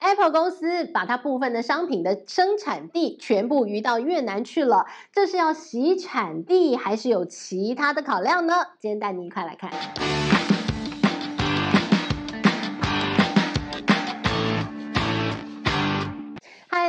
Apple 公司把它部分的商品的生产地全部移到越南去了，这是要洗产地，还是有其他的考量呢？今天带你一块来看。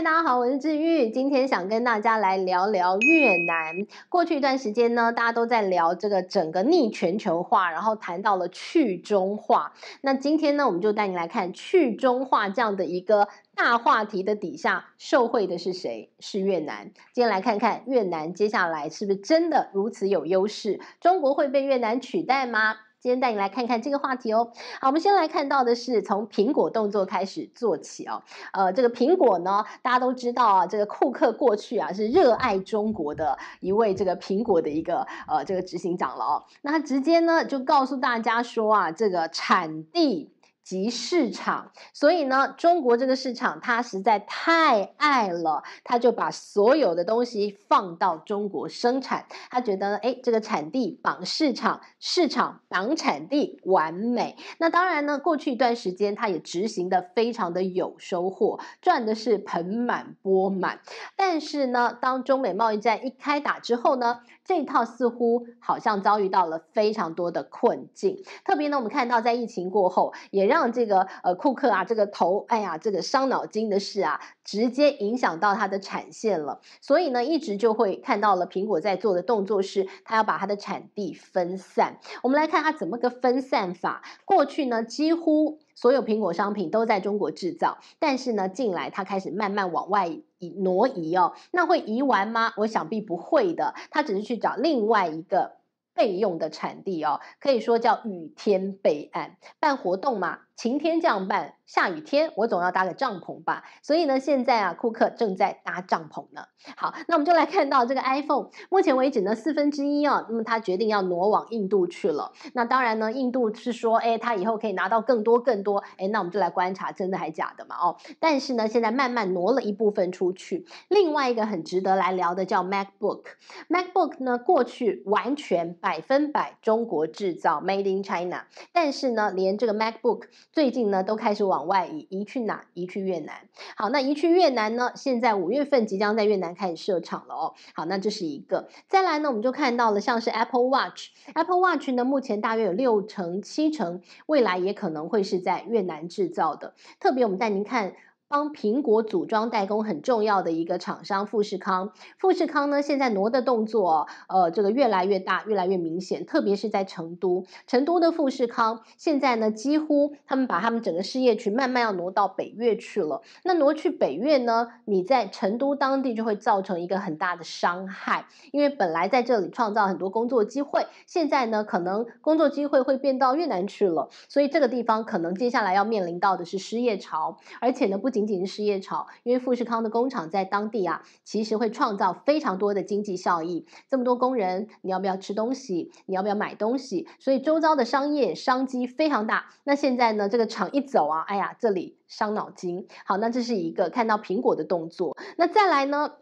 大家好，我是志玉，今天想跟大家来聊聊越南。过去一段时间呢，大家都在聊这个整个逆全球化，然后谈到了去中化。那今天呢，我们就带你来看去中化这样的一个大话题的底下，受惠的是谁？是越南。今天来看看越南接下来是不是真的如此有优势？中国会被越南取代吗？今天带你来看看这个话题哦。好，我们先来看到的是从苹果动作开始做起哦。呃，这个苹果呢，大家都知道啊，这个库克过去啊是热爱中国的一位这个苹果的一个呃这个执行长了哦。那他直接呢就告诉大家说啊，这个产地。及市场，所以呢，中国这个市场他实在太爱了，他就把所有的东西放到中国生产。他觉得，哎，这个产地绑市场，市场绑产地，完美。那当然呢，过去一段时间他也执行的非常的有收获，赚的是盆满钵满。但是呢，当中美贸易战一开打之后呢，这套似乎好像遭遇到了非常多的困境。特别呢，我们看到在疫情过后，也让让这个呃库克啊，这个头，哎呀，这个伤脑筋的事啊，直接影响到它的产线了。所以呢，一直就会看到了苹果在做的动作是，它要把它的产地分散。我们来看它怎么个分散法。过去呢，几乎所有苹果商品都在中国制造，但是呢，近来它开始慢慢往外移挪移哦。那会移完吗？我想必不会的，它只是去找另外一个。备用的产地哦，可以说叫雨天备案，办活动嘛。晴天这样办，下雨天我总要搭个帐篷吧。所以呢，现在啊，库克正在搭帐篷呢。好，那我们就来看到这个 iPhone，目前为止呢，四分之一啊，那么他决定要挪往印度去了。那当然呢，印度是说，哎，他以后可以拿到更多更多。哎，那我们就来观察，真的还假的嘛？哦，但是呢，现在慢慢挪了一部分出去。另外一个很值得来聊的叫 MacBook，MacBook 呢，过去完全百分百中国制造，Made in China，但是呢，连这个 MacBook。最近呢，都开始往外移，移去哪？移去越南。好，那移去越南呢？现在五月份即将在越南开始设厂了哦。好，那这是一个。再来呢，我们就看到了像是 Apple Watch，Apple Watch 呢，目前大约有六成、七成，未来也可能会是在越南制造的。特别我们带您看。帮苹果组装代工很重要的一个厂商富士康，富士康呢，现在挪的动作，呃，这个越来越大，越来越明显，特别是在成都，成都的富士康现在呢，几乎他们把他们整个事业群慢慢要挪到北越去了。那挪去北越呢，你在成都当地就会造成一个很大的伤害，因为本来在这里创造很多工作机会，现在呢，可能工作机会会变到越南去了，所以这个地方可能接下来要面临到的是失业潮，而且呢，不。仅仅是失业潮，因为富士康的工厂在当地啊，其实会创造非常多的经济效益。这么多工人，你要不要吃东西？你要不要买东西？所以周遭的商业商机非常大。那现在呢，这个厂一走啊，哎呀，这里伤脑筋。好，那这是一个看到苹果的动作。那再来呢，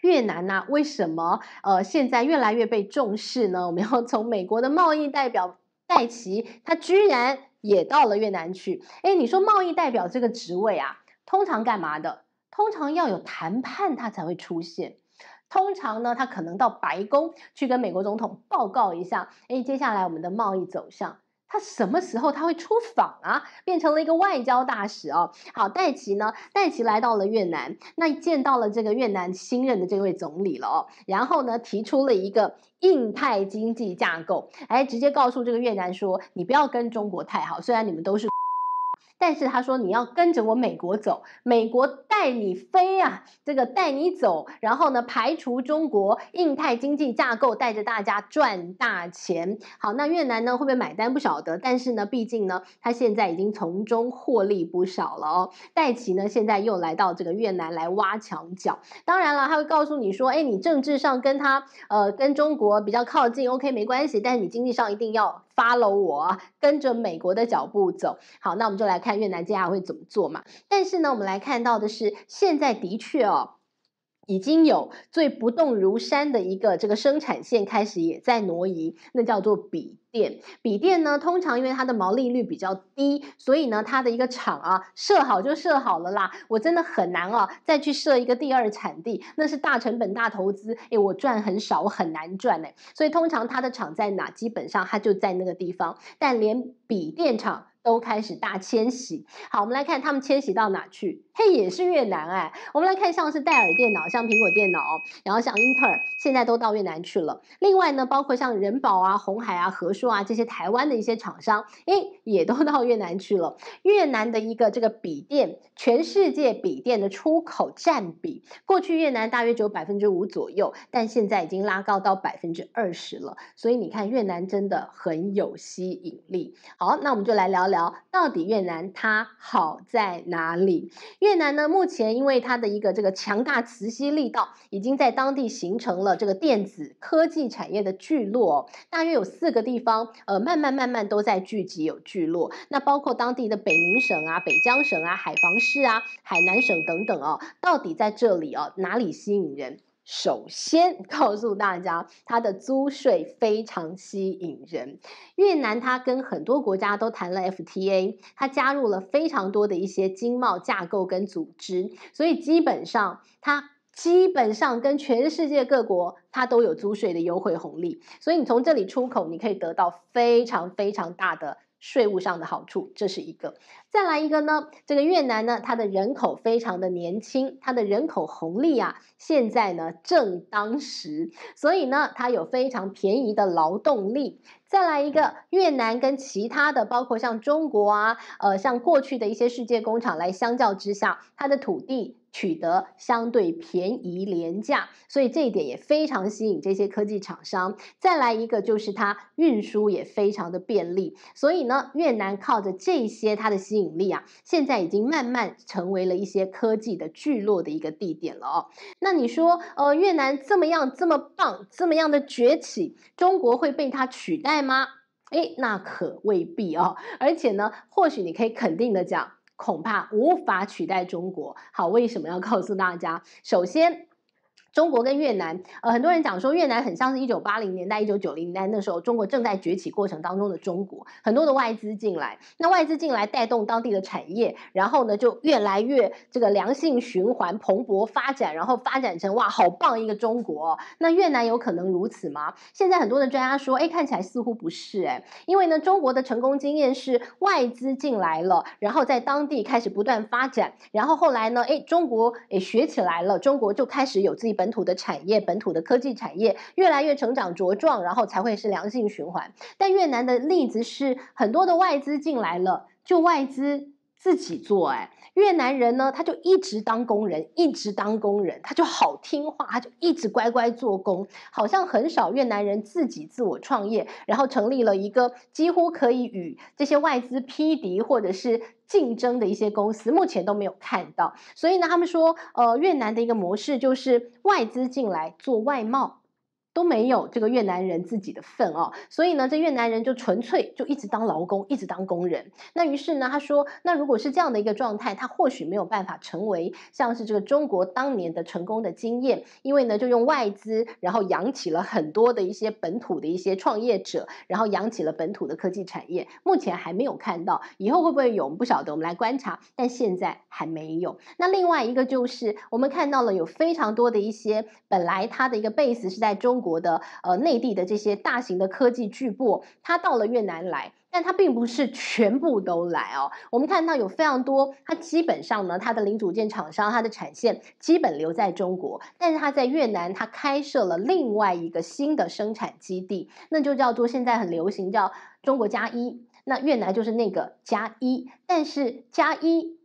越南呢、啊，为什么呃现在越来越被重视呢？我们要从美国的贸易代表戴琪，他居然也到了越南去。哎，你说贸易代表这个职位啊？通常干嘛的？通常要有谈判，他才会出现。通常呢，他可能到白宫去跟美国总统报告一下，诶，接下来我们的贸易走向。他什么时候他会出访啊？变成了一个外交大使哦。好，戴奇呢？戴奇来到了越南，那见到了这个越南新任的这位总理了哦。然后呢，提出了一个印太经济架构，哎，直接告诉这个越南说，你不要跟中国太好，虽然你们都是。但是他说你要跟着我美国走，美国带你飞啊，这个带你走，然后呢，排除中国，印太经济架构带着大家赚大钱。好，那越南呢会不会买单不晓得，但是呢，毕竟呢，他现在已经从中获利不少了哦。戴琪呢现在又来到这个越南来挖墙脚，当然了，他会告诉你说，哎，你政治上跟他呃跟中国比较靠近，OK 没关系，但是你经济上一定要 follow 我，跟着美国的脚步走。好，那我们就来看。越南接下来会怎么做嘛？但是呢，我们来看到的是，现在的确哦，已经有最不动如山的一个这个生产线开始也在挪移，那叫做笔电。笔电呢，通常因为它的毛利率比较低，所以呢，它的一个厂啊设好就设好了啦。我真的很难啊，再去设一个第二产地，那是大成本大投资，诶，我赚很少，我很难赚诶。所以通常它的厂在哪，基本上它就在那个地方。但连笔电厂。都开始大迁徙。好，我们来看他们迁徙到哪去？嘿，也是越南哎。我们来看，像是戴尔电脑，像苹果电脑，然后像英特尔，现在都到越南去了。另外呢，包括像人保啊、鸿海啊、和硕啊这些台湾的一些厂商，哎，也都到越南去了。越南的一个这个笔电，全世界笔电的出口占比，过去越南大约只有百分之五左右，但现在已经拉高到百分之二十了。所以你看，越南真的很有吸引力。好，那我们就来聊。聊到底越南它好在哪里？越南呢，目前因为它的一个这个强大磁吸力道，已经在当地形成了这个电子科技产业的聚落，大约有四个地方，呃，慢慢慢慢都在聚集有聚落。那包括当地的北宁省啊、北江省啊、海防市啊、海南省等等哦，到底在这里哦，哪里吸引人？首先 告诉大家，它的租税非常吸引人。越南它跟很多国家都谈了 FTA，它加入了非常多的一些经贸架构跟组织，所以基本上它基本上跟全世界各国它都有租税的优惠红利。所以你从这里出口，你可以得到非常非常大的。税务上的好处，这是一个。再来一个呢，这个越南呢，它的人口非常的年轻，它的人口红利啊，现在呢正当时，所以呢，它有非常便宜的劳动力。再来一个，越南跟其他的，包括像中国啊，呃，像过去的一些世界工厂来相较之下，它的土地。取得相对便宜廉价，所以这一点也非常吸引这些科技厂商。再来一个就是它运输也非常的便利，所以呢，越南靠着这些它的吸引引力啊，现在已经慢慢成为了一些科技的聚落的一个地点了哦。那你说，呃，越南这么样这么棒，这么样的崛起，中国会被它取代吗？诶，那可未必哦。而且呢，或许你可以肯定的讲。恐怕无法取代中国。好，为什么要告诉大家？首先。中国跟越南，呃，很多人讲说越南很像是一九八零年代、一九九零年代那时候中国正在崛起过程当中的中国，很多的外资进来，那外资进来带动当地的产业，然后呢就越来越这个良性循环蓬勃发展，然后发展成哇好棒一个中国。那越南有可能如此吗？现在很多的专家说，哎，看起来似乎不是哎，因为呢中国的成功经验是外资进来了，然后在当地开始不断发展，然后后来呢，哎中国诶学起来了，中国就开始有自己本本土的产业，本土的科技产业越来越成长茁壮，然后才会是良性循环。但越南的例子是很多的外资进来了，就外资自己做，哎，越南人呢，他就一直当工人，一直当工人，他就好听话，他就一直乖乖做工，好像很少越南人自己自我创业，然后成立了一个几乎可以与这些外资匹敌或者是竞争的一些公司，目前都没有看到。所以呢，他们说，呃，越南的一个模式就是外资进来做外贸。都没有这个越南人自己的份哦，所以呢，这越南人就纯粹就一直当劳工，一直当工人。那于是呢，他说，那如果是这样的一个状态，他或许没有办法成为像是这个中国当年的成功的经验，因为呢，就用外资，然后养起了很多的一些本土的一些创业者，然后养起了本土的科技产业。目前还没有看到，以后会不会有，我们不晓得，我们来观察。但现在还没有。那另外一个就是，我们看到了有非常多的一些本来它的一个 base 是在中。国的呃内地的这些大型的科技巨擘，它到了越南来，但它并不是全部都来哦。我们看到有非常多，它基本上呢，它的零组件厂商，它的产线基本留在中国，但是它在越南，它开设了另外一个新的生产基地，那就叫做现在很流行叫中国加一，那越南就是那个加一，但是加一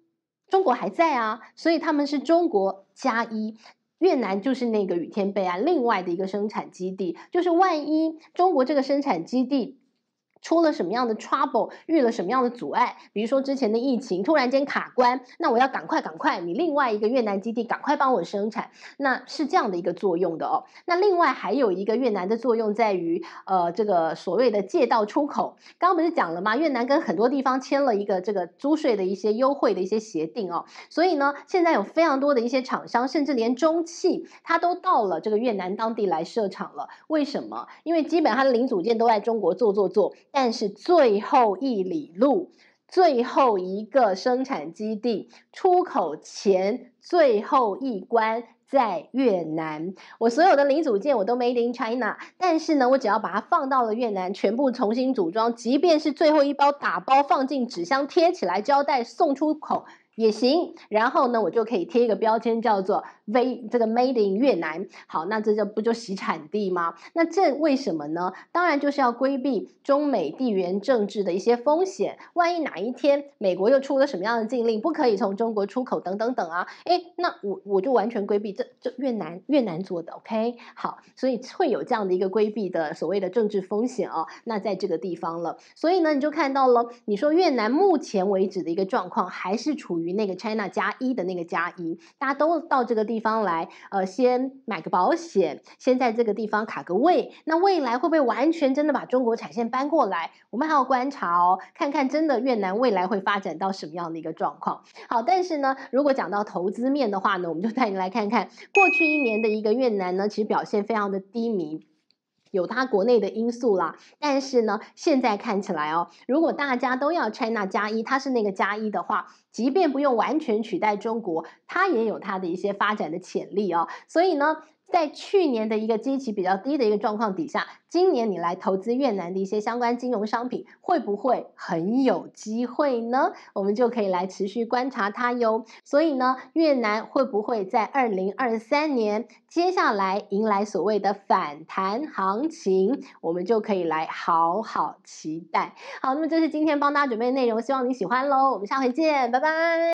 中国还在啊，所以他们是中国加一。越南就是那个雨天备案，另外的一个生产基地，就是万一中国这个生产基地出了什么样的 trouble，遇了什么样的阻碍，比如说之前的疫情突然间卡关，那我要赶快赶快，你另外一个越南基地赶快帮我生产，那是这样的一个作用的哦。那另外还有一个越南的作用在于，呃，这个所谓的借道出口，刚刚不是讲了吗？越南跟很多地方签了一个这个租税的一些优惠的一些协定哦，所以呢，现在有非常多的一些厂商，甚至连中汽，它都到了这个越南当地来设厂了。为什么？因为基本它的零组件都在中国做做做。但是最后一里路，最后一个生产基地出口前最后一关在越南。我所有的零组件我都 made in China，但是呢，我只要把它放到了越南，全部重新组装，即便是最后一包打包放进纸箱贴起来胶带送出口。也行，然后呢，我就可以贴一个标签，叫做 V 这个 Made in 越南。好，那这就不就洗产地吗？那这为什么呢？当然就是要规避中美地缘政治的一些风险。万一哪一天美国又出了什么样的禁令，不可以从中国出口等等等啊，诶，那我我就完全规避这这越南越南做的 OK。好，所以会有这样的一个规避的所谓的政治风险哦。那在这个地方了，所以呢，你就看到了，你说越南目前为止的一个状况还是处于。于那个 China 加一的那个加一，大家都到这个地方来，呃，先买个保险，先在这个地方卡个位。那未来会不会完全真的把中国产线搬过来？我们还要观察哦，看看真的越南未来会发展到什么样的一个状况。好，但是呢，如果讲到投资面的话呢，我们就带你来看看过去一年的一个越南呢，其实表现非常的低迷。有它国内的因素啦，但是呢，现在看起来哦，如果大家都要 China 加一，它是那个加一的话，即便不用完全取代中国，它也有它的一些发展的潜力哦，所以呢。在去年的一个基期比较低的一个状况底下，今年你来投资越南的一些相关金融商品，会不会很有机会呢？我们就可以来持续观察它哟。所以呢，越南会不会在二零二三年接下来迎来所谓的反弹行情？我们就可以来好好期待。好，那么这是今天帮大家准备的内容，希望你喜欢喽。我们下回见，拜拜。